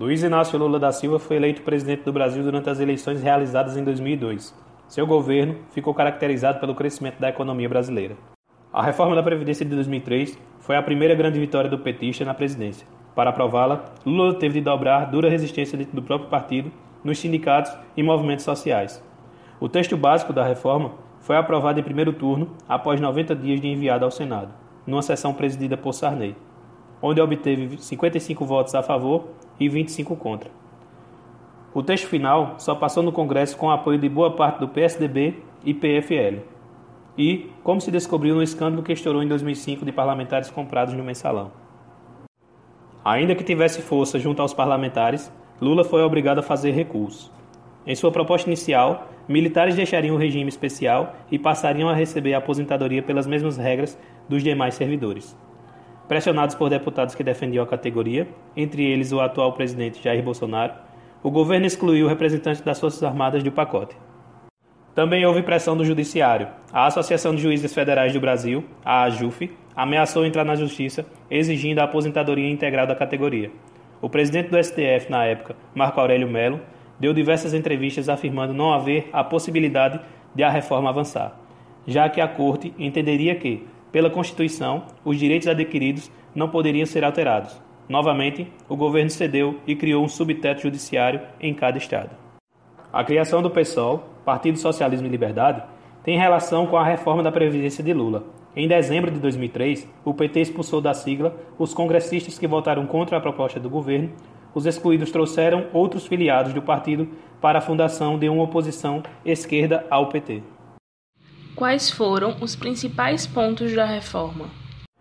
Luiz Inácio Lula da Silva foi eleito presidente do Brasil durante as eleições realizadas em 2002. Seu governo ficou caracterizado pelo crescimento da economia brasileira. A reforma da Previdência de 2003 foi a primeira grande vitória do petista na presidência. Para aprová-la, Lula teve de dobrar dura resistência dentro do próprio partido, nos sindicatos e movimentos sociais. O texto básico da reforma foi aprovado em primeiro turno após 90 dias de enviado ao Senado, numa sessão presidida por Sarney, onde obteve 55 votos a favor e 25 contra. O texto final só passou no Congresso com o apoio de boa parte do PSDB e PFL. E, como se descobriu no escândalo que estourou em 2005 de parlamentares comprados no mensalão. Ainda que tivesse força junto aos parlamentares, Lula foi obrigado a fazer recurso. Em sua proposta inicial, militares deixariam o regime especial e passariam a receber a aposentadoria pelas mesmas regras dos demais servidores. Pressionados por deputados que defendiam a categoria, entre eles o atual presidente Jair Bolsonaro, o governo excluiu representantes das Forças Armadas do pacote. Também houve pressão do Judiciário. A Associação de Juízes Federais do Brasil, a AJUF, ameaçou entrar na Justiça exigindo a aposentadoria integral da categoria. O presidente do STF, na época, Marco Aurélio Melo, deu diversas entrevistas afirmando não haver a possibilidade de a reforma avançar, já que a Corte entenderia que, pela Constituição, os direitos adquiridos não poderiam ser alterados. Novamente, o governo cedeu e criou um subteto judiciário em cada estado. A criação do PSOL, Partido Socialismo e Liberdade, tem relação com a reforma da Previdência de Lula. Em dezembro de 2003, o PT expulsou da sigla os congressistas que votaram contra a proposta do governo. Os excluídos trouxeram outros filiados do partido para a fundação de uma oposição esquerda ao PT. Quais foram os principais pontos da reforma?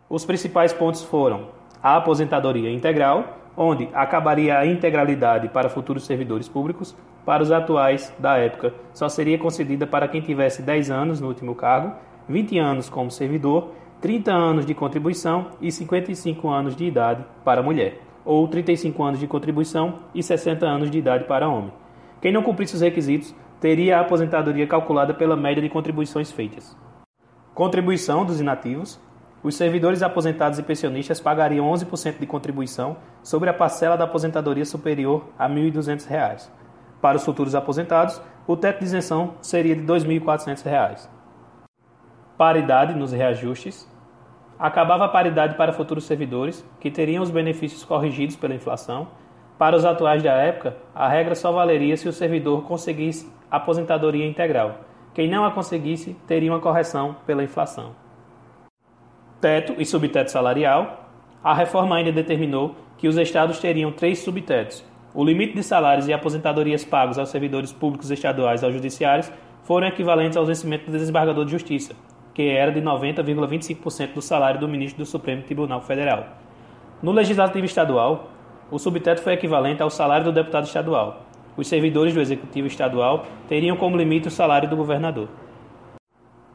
Os principais pontos foram a aposentadoria integral, onde acabaria a integralidade para futuros servidores públicos, para os atuais da época só seria concedida para quem tivesse 10 anos no último cargo, 20 anos como servidor, 30 anos de contribuição e 55 anos de idade para mulher, ou 35 anos de contribuição e 60 anos de idade para homem. Quem não cumprisse os requisitos teria a aposentadoria calculada pela média de contribuições feitas. Contribuição dos inativos. Os servidores aposentados e pensionistas pagariam 11% de contribuição sobre a parcela da aposentadoria superior a R$ 1.200. Para os futuros aposentados, o teto de isenção seria de R$ 2.400. Paridade nos reajustes. Acabava a paridade para futuros servidores, que teriam os benefícios corrigidos pela inflação. Para os atuais da época, a regra só valeria se o servidor conseguisse aposentadoria integral. Quem não a conseguisse teria uma correção pela inflação. Teto e subteto salarial. A reforma ainda determinou que os estados teriam três subtetos. O limite de salários e aposentadorias pagos aos servidores públicos estaduais e aos judiciários foram equivalentes ao vencimento do desembargador de justiça, que era de 90,25% do salário do ministro do Supremo Tribunal Federal. No legislativo estadual, o subteto foi equivalente ao salário do deputado estadual, os servidores do Executivo Estadual teriam como limite o salário do governador.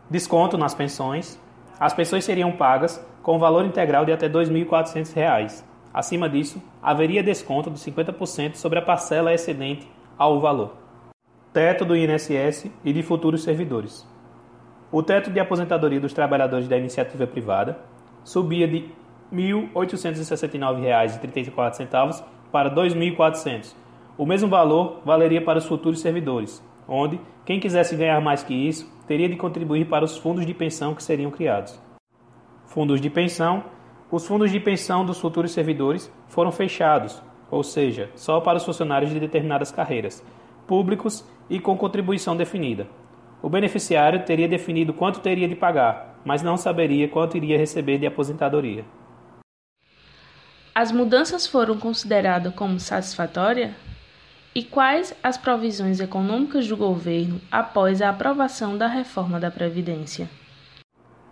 Desconto nas pensões. As pensões seriam pagas com valor integral de até R$ 2.400. Acima disso, haveria desconto de 50% sobre a parcela excedente ao valor. Teto do INSS e de futuros servidores. O teto de aposentadoria dos trabalhadores da iniciativa privada subia de R$ 1.869,34 para R$ 2.400 o mesmo valor valeria para os futuros servidores, onde quem quisesse ganhar mais que isso teria de contribuir para os fundos de pensão que seriam criados. Fundos de pensão: os fundos de pensão dos futuros servidores foram fechados, ou seja, só para os funcionários de determinadas carreiras, públicos e com contribuição definida. O beneficiário teria definido quanto teria de pagar, mas não saberia quanto iria receber de aposentadoria. As mudanças foram consideradas como satisfatórias? E quais as provisões econômicas do governo após a aprovação da reforma da Previdência?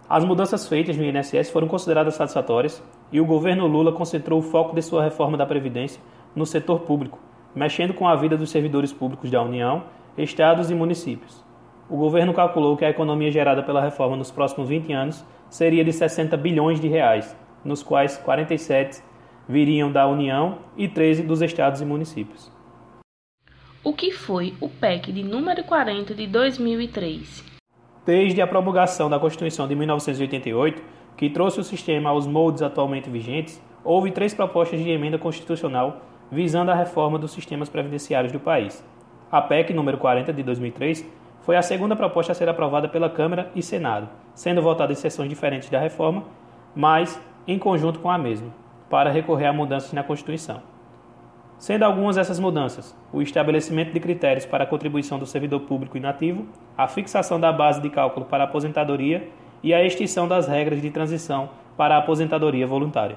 As mudanças feitas no INSS foram consideradas satisfatórias e o governo Lula concentrou o foco de sua reforma da Previdência no setor público, mexendo com a vida dos servidores públicos da União, estados e municípios. O governo calculou que a economia gerada pela reforma nos próximos 20 anos seria de 60 bilhões de reais, nos quais 47 viriam da União e 13 dos estados e municípios o que foi o PEC de número 40 de 2003. Desde a promulgação da Constituição de 1988, que trouxe o sistema aos moldes atualmente vigentes, houve três propostas de emenda constitucional visando a reforma dos sistemas previdenciários do país. A PEC número 40 de 2003 foi a segunda proposta a ser aprovada pela Câmara e Senado, sendo votada em sessões diferentes da reforma, mas em conjunto com a mesma, para recorrer a mudanças na Constituição. Sendo algumas essas mudanças o estabelecimento de critérios para a contribuição do servidor público inativo, a fixação da base de cálculo para a aposentadoria e a extinção das regras de transição para a aposentadoria voluntária.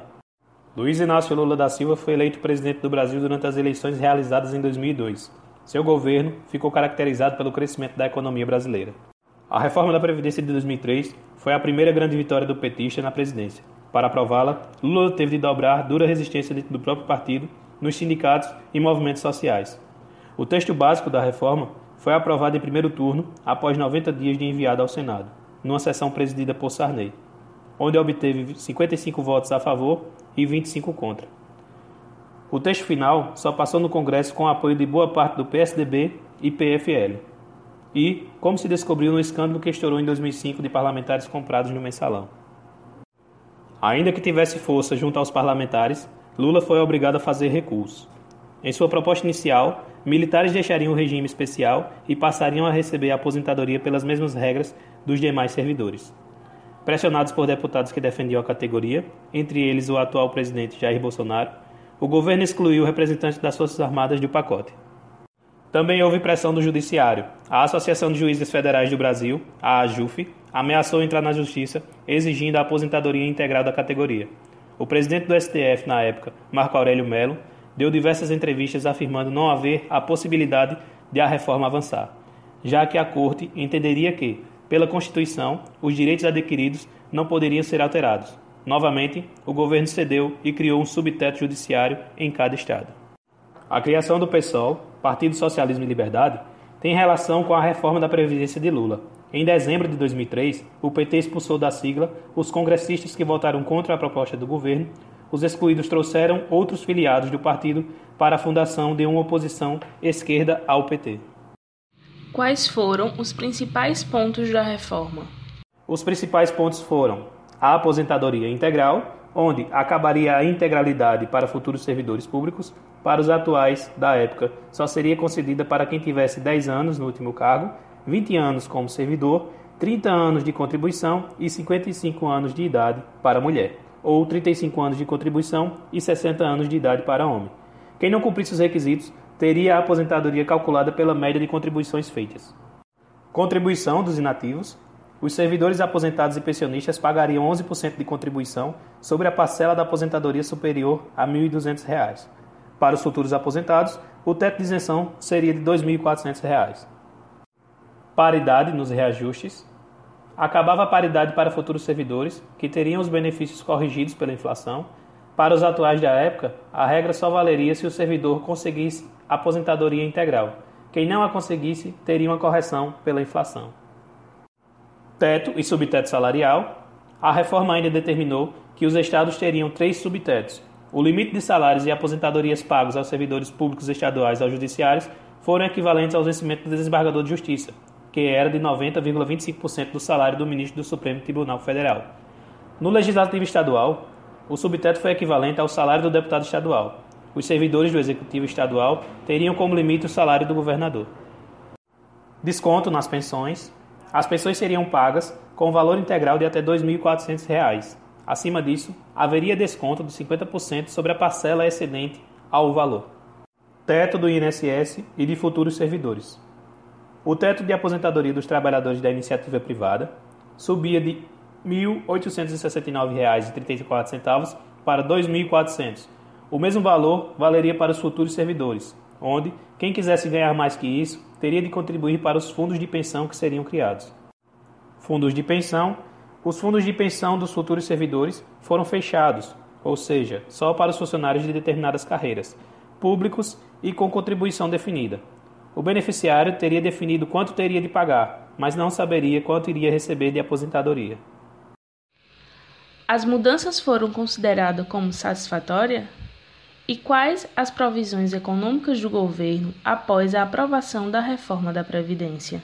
Luiz Inácio Lula da Silva foi eleito presidente do Brasil durante as eleições realizadas em 2002. Seu governo ficou caracterizado pelo crescimento da economia brasileira. A reforma da Previdência de 2003 foi a primeira grande vitória do petista na presidência. Para aprová-la, Lula teve de dobrar dura resistência dentro do próprio partido, nos sindicatos e movimentos sociais. O texto básico da reforma foi aprovado em primeiro turno após 90 dias de enviado ao Senado, numa sessão presidida por Sarney, onde obteve 55 votos a favor e 25 contra. O texto final só passou no Congresso com o apoio de boa parte do PSDB e PFL. E, como se descobriu no escândalo que estourou em 2005 de parlamentares comprados no mensalão. Ainda que tivesse força junto aos parlamentares, Lula foi obrigado a fazer recurso. Em sua proposta inicial, militares deixariam o regime especial e passariam a receber a aposentadoria pelas mesmas regras dos demais servidores. Pressionados por deputados que defendiam a categoria, entre eles o atual presidente Jair Bolsonaro, o governo excluiu representantes das Forças Armadas do pacote. Também houve pressão do Judiciário. A Associação de Juízes Federais do Brasil, a AJUF, ameaçou entrar na Justiça exigindo a aposentadoria integral da categoria. O presidente do STF, na época, Marco Aurélio Melo, deu diversas entrevistas afirmando não haver a possibilidade de a reforma avançar, já que a Corte entenderia que, pela Constituição, os direitos adquiridos não poderiam ser alterados. Novamente, o governo cedeu e criou um subteto judiciário em cada estado. A criação do PSOL, Partido Socialismo e Liberdade, tem relação com a reforma da Previdência de Lula. Em dezembro de 2003, o PT expulsou da sigla os congressistas que votaram contra a proposta do governo. Os excluídos trouxeram outros filiados do partido para a fundação de uma oposição esquerda ao PT. Quais foram os principais pontos da reforma? Os principais pontos foram a aposentadoria integral, onde acabaria a integralidade para futuros servidores públicos, para os atuais da época só seria concedida para quem tivesse 10 anos no último cargo, 20 anos como servidor, 30 anos de contribuição e 55 anos de idade para mulher, ou 35 anos de contribuição e 60 anos de idade para homem. Quem não cumprisse os requisitos teria a aposentadoria calculada pela média de contribuições feitas. Contribuição dos inativos os servidores aposentados e pensionistas pagariam 11% de contribuição sobre a parcela da aposentadoria superior a R$ 1.200. Para os futuros aposentados, o teto de isenção seria de R$ 2.400. Paridade nos reajustes. Acabava a paridade para futuros servidores, que teriam os benefícios corrigidos pela inflação. Para os atuais da época, a regra só valeria se o servidor conseguisse aposentadoria integral. Quem não a conseguisse teria uma correção pela inflação teto e subteto salarial, a reforma ainda determinou que os estados teriam três subtetos. O limite de salários e aposentadorias pagos aos servidores públicos estaduais e aos judiciários foram equivalentes aos vencimentos do desembargador de justiça, que era de 90,25% do salário do ministro do Supremo Tribunal Federal. No legislativo estadual, o subteto foi equivalente ao salário do deputado estadual. Os servidores do executivo estadual teriam como limite o salário do governador. Desconto nas pensões, as pensões seriam pagas com valor integral de até R$ 2.400. Acima disso, haveria desconto de 50% sobre a parcela excedente ao valor. Teto do INSS e de futuros servidores. O teto de aposentadoria dos trabalhadores da iniciativa privada subia de R$ 1.869,34 para R$ 2.400. O mesmo valor valeria para os futuros servidores, onde quem quisesse ganhar mais que isso teria de contribuir para os fundos de pensão que seriam criados. Fundos de pensão. Os fundos de pensão dos futuros servidores foram fechados, ou seja, só para os funcionários de determinadas carreiras, públicos e com contribuição definida. O beneficiário teria definido quanto teria de pagar, mas não saberia quanto iria receber de aposentadoria. As mudanças foram consideradas como satisfatórias? E quais as provisões econômicas do governo após a aprovação da reforma da Previdência?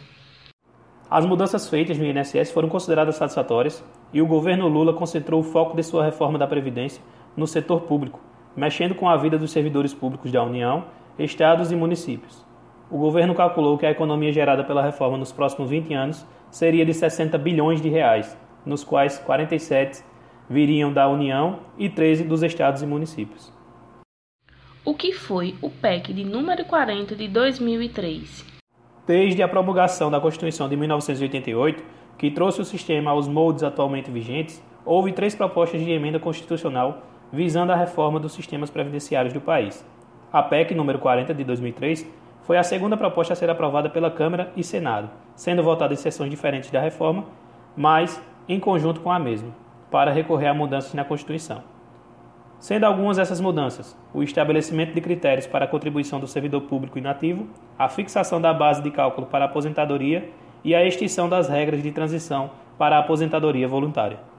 As mudanças feitas no INSS foram consideradas satisfatórias e o governo Lula concentrou o foco de sua reforma da Previdência no setor público, mexendo com a vida dos servidores públicos da União, estados e municípios. O governo calculou que a economia gerada pela reforma nos próximos 20 anos seria de 60 bilhões de reais, nos quais 47 viriam da União e 13 dos estados e municípios. O que foi o PEC de número 40 de 2003? Desde a promulgação da Constituição de 1988, que trouxe o sistema aos moldes atualmente vigentes, houve três propostas de emenda constitucional visando a reforma dos sistemas previdenciários do país. A PEC número 40 de 2003 foi a segunda proposta a ser aprovada pela Câmara e Senado, sendo votada em sessões diferentes da reforma, mas em conjunto com a mesma para recorrer a mudanças na Constituição. Sendo algumas essas mudanças o estabelecimento de critérios para a contribuição do servidor público inativo, a fixação da base de cálculo para a aposentadoria e a extinção das regras de transição para a aposentadoria voluntária.